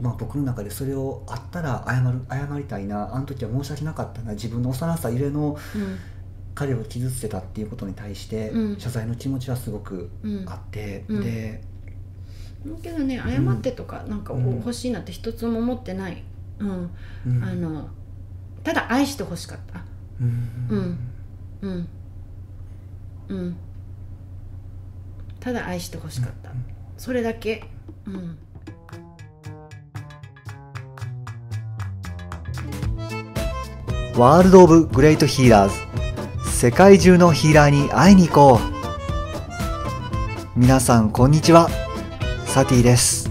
まあ、僕の中でそれをあったら謝る謝りたいなあの時は申し訳なかったな自分の幼さゆえのうん。彼を傷つけたっていうことに対してうん。謝罪の気持ちはすごくうん。あって、うん。でだけどね謝ってとかなんかうん。欲しいなって一つも思ってない、うん。うん。あのただ愛してほしかった。うん。うん。うん。うん。ただ愛してほしかった、それだけ。うんワールド・オブ・グレート・ヒーラーズ。世界中のヒーラーに会いに行こう。皆さんこんにちは。サティです。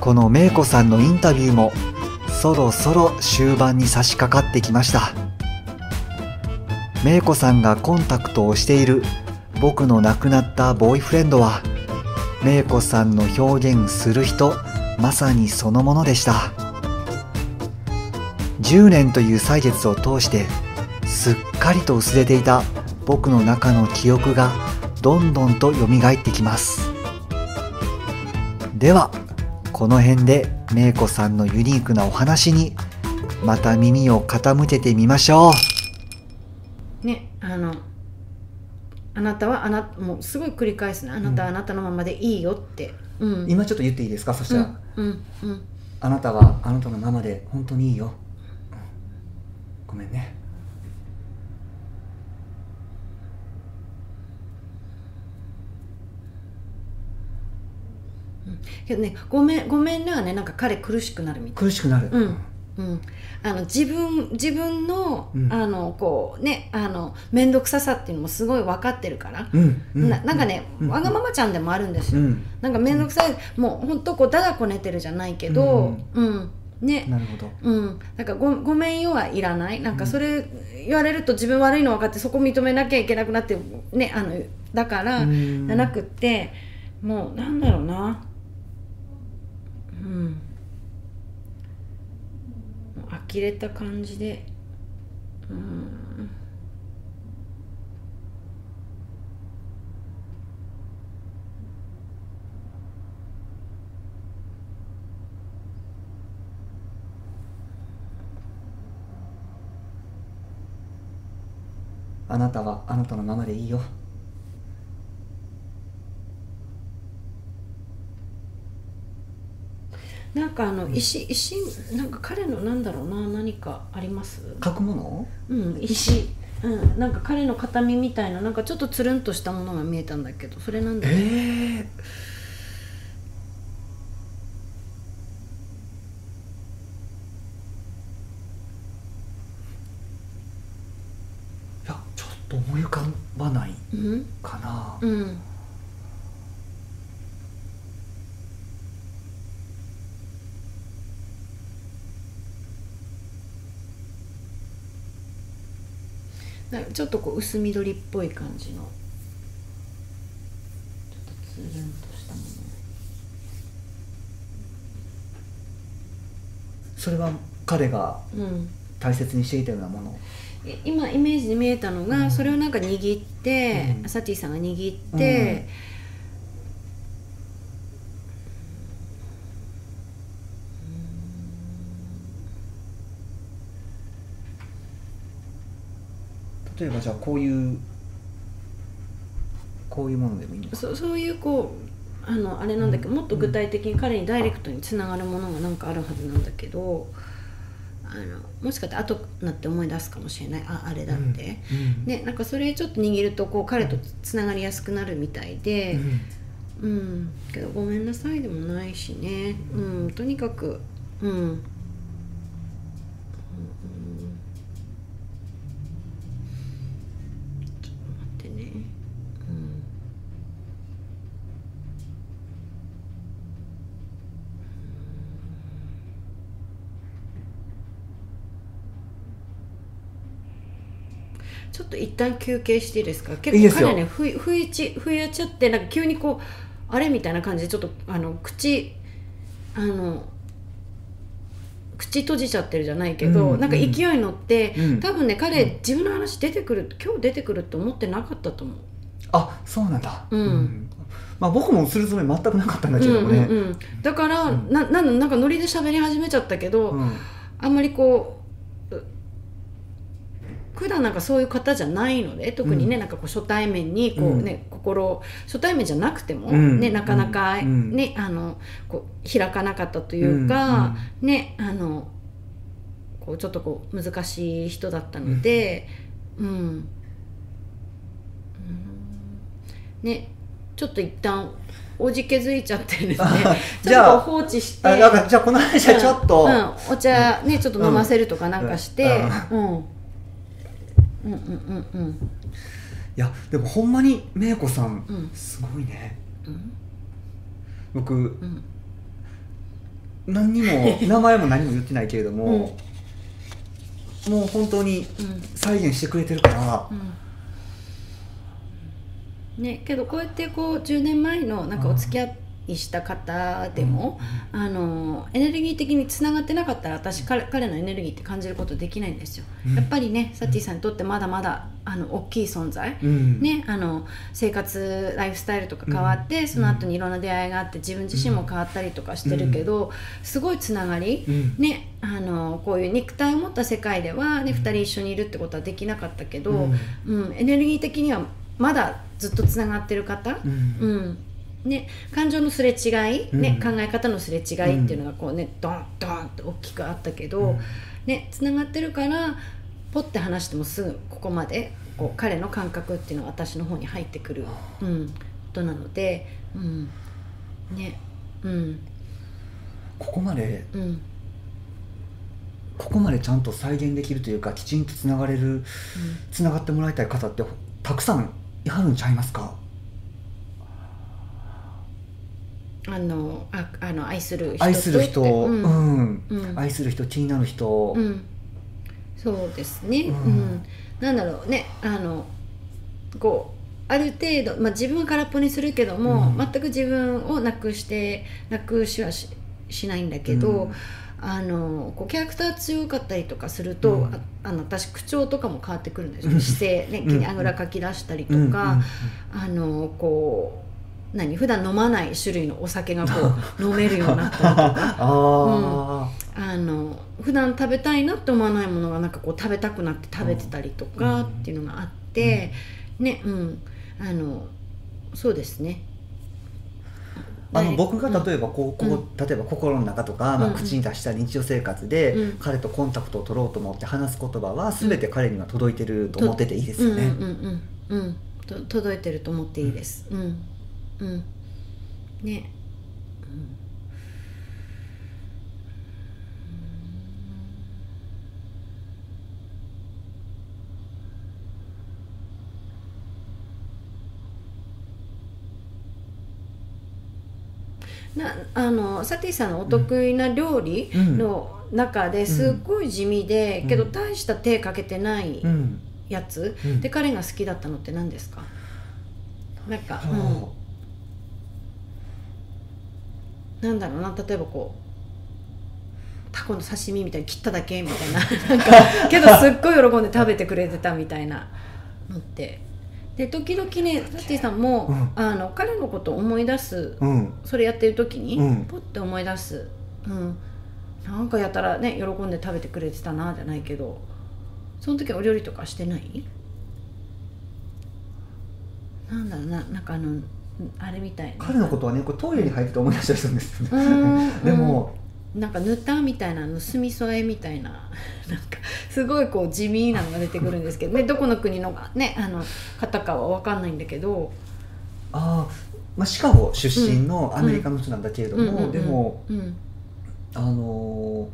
このメイコさんのインタビューもそろそろ終盤に差し掛かってきました。メイコさんがコンタクトをしている僕の亡くなったボーイフレンドはメイコさんの表現する人まさにそのものでした。10年という歳月を通してすっかりと薄れていた僕の中の記憶がどんどんと蘇ってきます。ではこの辺でめいこさんのユニークなお話にまた耳を傾けてみましょう。ねあのあなたはあなもうすごい繰り返すね。あなたはあなたのままでいいよって、うん、今ちょっと言っていいですか？そしたら、うんうんうん。あなたはあなたのままで本当にいいよ、うんごめんね。けどねごめんごめんねはねなんか彼苦しくなるみたい。苦しくなる、うん。うん、あの自分自分の,、うん。あのこうねあの面倒くささっていうのもすごい分かってるから、うん。うん。ななんかね、うん。わがままちゃんでもあるんですよ、うん。なんか面倒くさいもうほんとこうだだこねてるじゃないけどうん、ね。なるほど。うん、なんかごごめんよはいらない。なんかそれ言われると自分悪いの分かってそこ認めなきゃいけなくなってねあのだからうん。じゃなくってもうなんだろうな。うん。呆れた感じで。うんあなたはあなたのままでいいよ。なんかあの石石なんか彼のなんだろうな何かあります？書くもの？うん石。うんなんか彼の形見みたいななんかちょっとつるんとしたものが見えたんだけどそれなんだえろう。えいやちょっと思い浮かばないうんかな、うん。ちょっとこう薄緑っぽい感じの。ちょっとつるんとしたもそれは彼がのうん。大切にしていたようなもの。え今イメージに見えたのが、うん。それをなんか握って、うん。サティさんが握って、例えばじゃあこういうこういうものでもいいのか。そそういうこうあのあれなんだけど、もっと具体的に彼にダイレクトにつながるものがなんかあるはずなんだけどあのもしかしたら後になって思い出すかもしれない。ああれだって、うん。ねなんかそれちょっと握るとこう彼とつながりやすくなるみたいで。うん。うん、けどごめんなさいでもないしね。うん。とにかくうんちょっと一旦休憩していいですか？結構彼ねふいふいちふいちゃってなんか急にこうあれみたいな感じでちょっとあの口あの口閉じちゃってるじゃないけど、うんなんか勢いに乗って、うん。多分ね彼、うん自分の話出てくる今日出てくるって思ってなかったと思う。あそうなんだ、うん。まあ僕もするつもり全くなかったんだけどもね、うんうんうん、だから、うん。なななんかノリで喋り始めちゃったけど、うん。あんまりこうう普段なんかそういう方じゃないので特にね、なんかこう初対面にこう、ね心初対面じゃなくても、うん。ね、なかなか、うん。ねあのこう開かなかったというか、ねあのこうちょっとこう難しい人だったので、うん。うん。ねちょっと一旦おじけづいちゃってですねあち じゃあょっと放置して。じゃあこの話はちょっと、うん。うん。お茶ねちょっと飲ませるとかなんかして、ううんうんうんうんうん。いやでもほんまに芽子さん、うん。すごいね。うん？僕うん。何にも 名前も何も言ってないけれども、もう本当にうん。再現してくれてるから、うん。ねけどこうやってこう10年前のなんかお付き合いした方でも、あのエネルギー的につながってなかったら私彼彼のエネルギーって感じることできないんですよ、うん。やっぱりねサティさんにとってまだまだあの大きい存在、うん。ね、あの生活ライフスタイルとか変わって、うん。その後にいろんな出会いがあって自分自身も変わったりとかしてるけど、すごいつながり、うん。ね、あのこういう肉体を持った世界では、ね、2人一緒にいるってことはできなかったけど、うん。エネルギー的にはまだずっとつながってる方、うん。うんね、感情のすれ違い、ねうん。考え方のすれ違いっていうのがこうね、ドンドンって大きくあったけど、ね、つながってるからポッて話してもすぐここまでこう彼の感覚っていうのが私の方に入ってくる、うん、ことなので、うん、ねうん。ここまでうん。ここまでちゃんと再現できるというかきちんとつながれるつながってもらいたい方ってたくさんいはるんちゃいますか？あのああの愛する人と愛する人、ってううん。んうん。愛する人気になる人、うん、そうですね、ううん。んなんだろうね。あのこうある程度、まあ、自分は空っぽにするけども、うん。全く自分をなくしてなくしはししないんだけど、うん。あのこうキャラクター強かったりとかすると、うん。ああの私口調とかも変わってくるんですよ、うん。姿勢。ねあぐらかき出したりとうん。か、あのこう何普段飲まない種類のお酒がこう 飲めるようになったりとか。ああの普段食べたいなって思わないものがなんかこう食べたくなって食べてたりとかうん。っていうのがあって、ねうん。あのそうですね。あ、あのね僕が例えばこうこう、うん。例えば心の中とか、まあ、うん口に出した日常生活で、うん。彼とコンタクトを取ろうと思って話す言葉は全て彼には届いてると思ってていいですよね。うんうん。うんうんうん。と届いてると思っていいです。うんうん。ね。なあのサティさんのお得意な料理の中ですっごい地味で、うん。けど大した手かけてないうん。やつ、うん。で彼が好きだったのって何ですか？なんか、うん、そなんだろうな例えばこうタコの刺身みたいに切っただけみたいな なんかけどすっごい喜んで食べてくれてたみたいなのって。で時々ねサティさんも、うん。あの彼のことを思い出すううん。それやってる時に、うん。ポッて思い出す、うん、なんかやたらね喜んで食べてくれてたなじゃないけどその時はお料理とかしてない？なんだろうななんかあのあれみたいな彼のことはねこれトイレに入ってて思い出したりするんですようね。ん でも、なんかぬたみたいな盗み添えみたいな なんかすごいこう地味なのが出てくるんですけど、ね、どこの国のねあの方かは分かんないんだけど、ああ、まあ、シカゴ出身のアメリカの人なんだけれども、でもうん。あの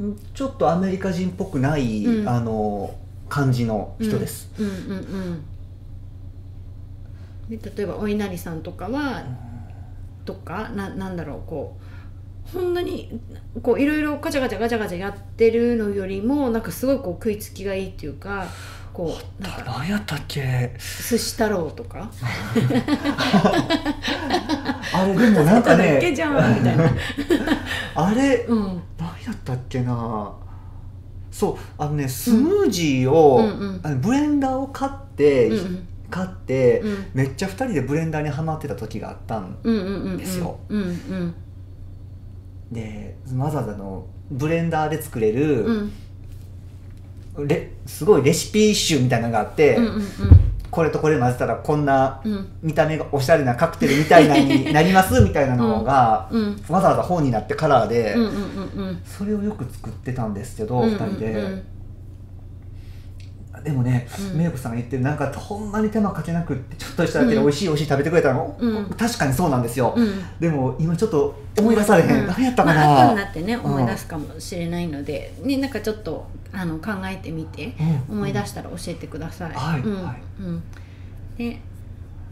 ーんちょっとアメリカ人っぽくない、うん。あのー感じの人です。うんうんうんで例えばお稲荷さんとかはとかななんだろうこうこんなにこういろいろガチャガチャガチャガチャやってるのよりもなんかすごいこう食いつきがいいっていうかこうなんか何やったっけ？寿司太郎とか。あれでもなんかねじゃんみたいな。あれうん。何やったっけな？そうあのねスムージーを、うんうん。あのブレンダーを買って、うんうん買って、うん。めっちゃ2人でブレンダーにはまってた時があったんうんうんうんうんですようんうん。でわざわざのブレンダーで作れうる、ん。レすごいレシピ集みたいなのがあって、うんうんこれとこれ混ぜたらこんなうん。見た目がおしゃれなカクテルみたいなに なりますみたいなのが、うん。わざわざ本になってカラーで、うんうんうんうんそれをよく作ってたんですけど、うん2人で、うんでもね、うん。メイコさんが言ってるなんかほんまに手間かけなくってちょっとしただけで美味しい美味しい食べてくれたの、うん。確かにそうなんですよ、うん。でも今ちょっと思い出されへん、うん。何やったかな、まあ後になってねうん。思い出すかもしれないので、ねなんかちょっとあの考えてみてうん。思い出したら教えてください。うん。はい。はいうん。で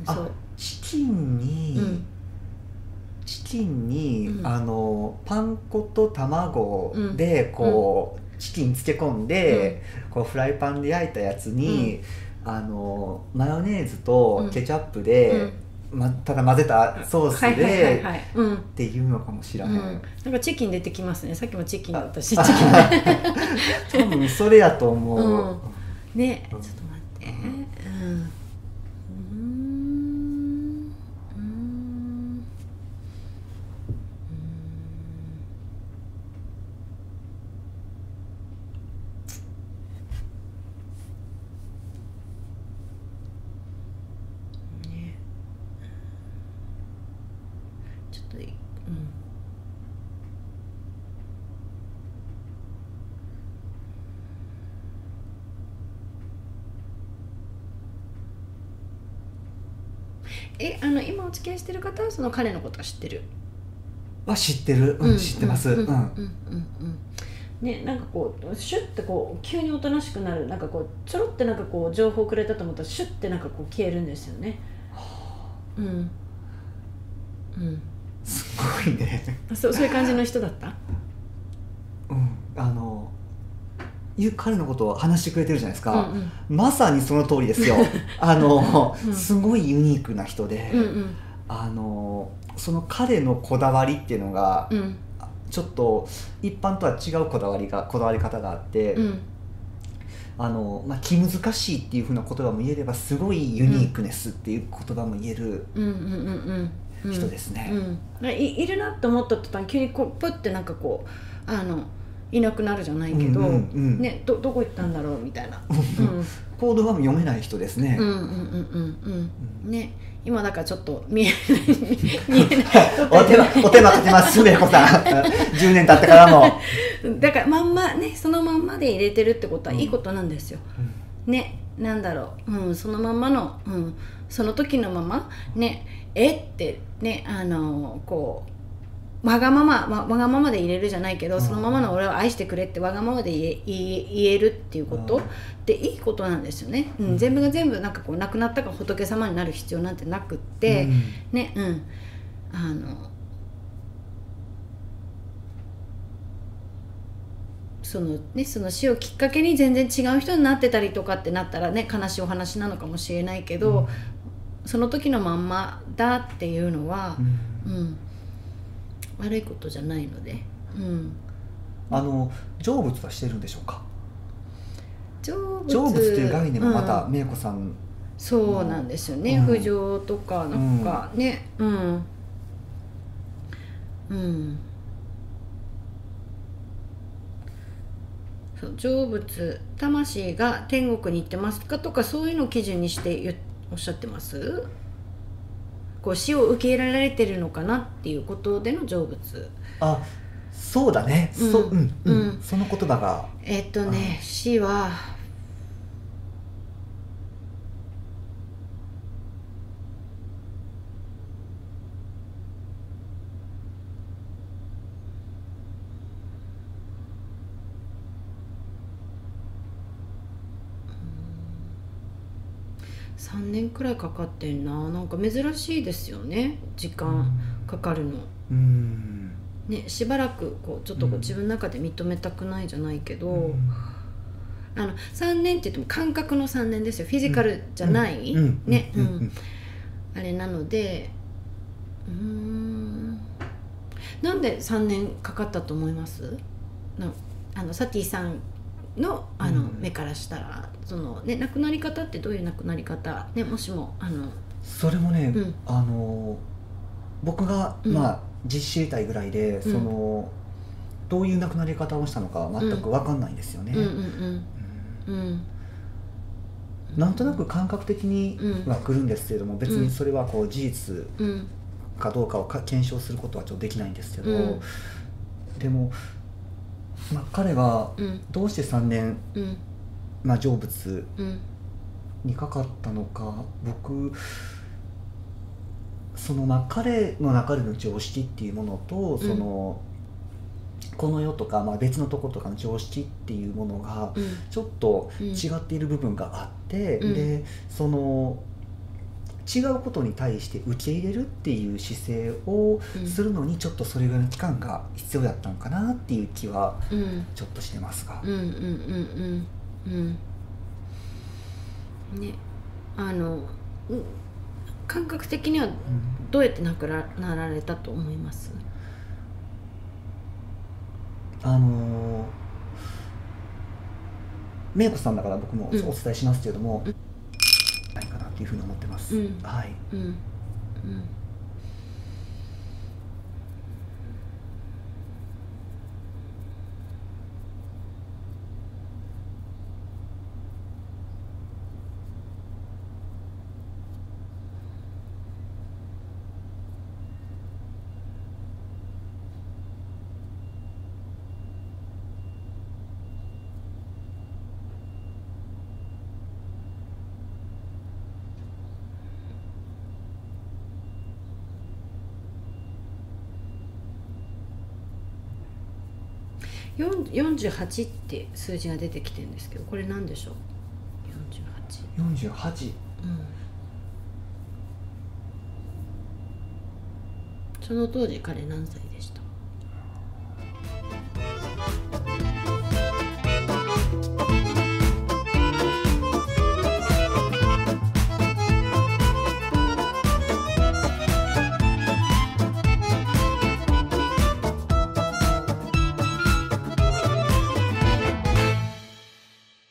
そあう。チキンに、うん。チキンに、うん。あのパン粉と卵でこう、チキン漬け込んで、こうフライパンで焼いたやつに、あのマヨネーズとケチャップで、ま、ただ混ぜたソースで。っていうのかもしれへん、うん、なんかチキン出てきますね。さっきもチキンだったし。チあキン 多分それやと思う、うん。ね。ちょうんっと待ってうんうーんうーんうーんねちょっとい。うん。えあの今お付き合いしてる方はその彼のことは知ってる？は知ってる、うん知ってます、うんんううんうんうん。ねなんかこうシュッてこう急におとなしくなる。なんかこうちょろってなんかこう情報くれたと思ったらシュッてなんかこう消えるんですよね。うん。うん。すごいね、あそうそういう感じの人だった？うん、あの彼のことを話してくれてるじゃないですか、うんうん。まさにその通りですよ。あの、うん。すごいユニークな人で、うんうん。あのその彼のこだわりっていうのが、うん。ちょっと一般とは違うこだわりがこだわり方があって、うん。あのまあ、気難しいっていうふうな言葉も言えればすごいユニークネスっていう言葉も言えるうんうんうんうん人ですね。うん、いいるなって思った途端急にこうプッてなんかこうあのいなくなるじゃないけど、うんうんうん。ね、どどこ行ったんだろうみたいな、うん、行動は読めない人ですね。うんうんうんうんうん。ね。今だからちょっと見えない。見えない。お手間お手間かけますめいこさん。10年経ってからも、だからまんまねそのまんまで入れてるってことはいいことなんですよ、うん。ねなんだろう、うん、そのまんまの、うん、その時のまま。ね。え？って。ね。あのこう。わがまま、ま、わがままで入れるじゃないけど、うん。そのままの俺を愛してくれってわがままで言え言えるっていうこと、うん。っていいことなんですよね、うん。うん。全部が全部なんかこう亡くなったから仏様になる必要なんてなくって、うん。ね。うん。あのそのねその死をきっかけに全然違う人になってたりとかってなったらね悲しいお話なのかもしれないけど、その時のまんまだっていうのはう、ん。うん。悪いことじゃないので、うん、あの成仏はしてるんでしょうか？成仏。成仏という概念もまたうん。めいこさん、そうなんですよね、うん。浮上とかなんかね。うん。うんそう成仏魂が天国に行ってますかとかそういうのを基準にしておっしゃってます？こう死を受け入れられてるのかなっていうことでの成仏。あそうだね、うんそうんうん。うん。その言葉が。えっとね死は3年くらいかかってんな。なんか珍しいですよね。時間かかるの。うん。ね、しばらくこうちょっとこううん。自分の中で認めたくないじゃないけど、うん。あの3年って言っても感覚の3年ですよ。フィジカルじゃない、うん。ね、うん。あれなのでうーん。なんで3年かかったと思います？なあのサティさんのあの、うん。目からしたらそのね亡くなり方ってどういう亡くなり方？ねもしもあのそれもね、うん。あの僕が、うん。まあ実知りたいぐらいで、ん。そのどういう亡くなり方をしたのか全く分かんないんですよね、なんとなく感覚的には来るんですけれども、別にそれはこう事実うん。かどうかをか検証することはちょっとできないんですけど、うん。でも、まあ、彼がうん。どうして3年、うんまあ、成仏うん。にかかったのか僕そのまあ彼の中での常識っていうものとその、この世とか、まあ、別のとことかの常識っていうものがうん。ちょっとうん。違っている部分があって、うん。でその違うことに対して受け入れるっていう姿勢をうん。するのにちょっとそれぐらいの期間が必要だったのかなっていう気はうん。ちょっとしてますが。うんうんうんうんうん。ね。あのうん感覚的にはどうやって亡くななられたと思います？あのー、芽子さんだから僕もおうん。伝えしますけれども、うん。ないかなっていうふうに思ってます。うん。はい。うん。うん48って数字が出てきてるんですけどこれ何でしょう？48 48。うん。その当時彼何歳でした？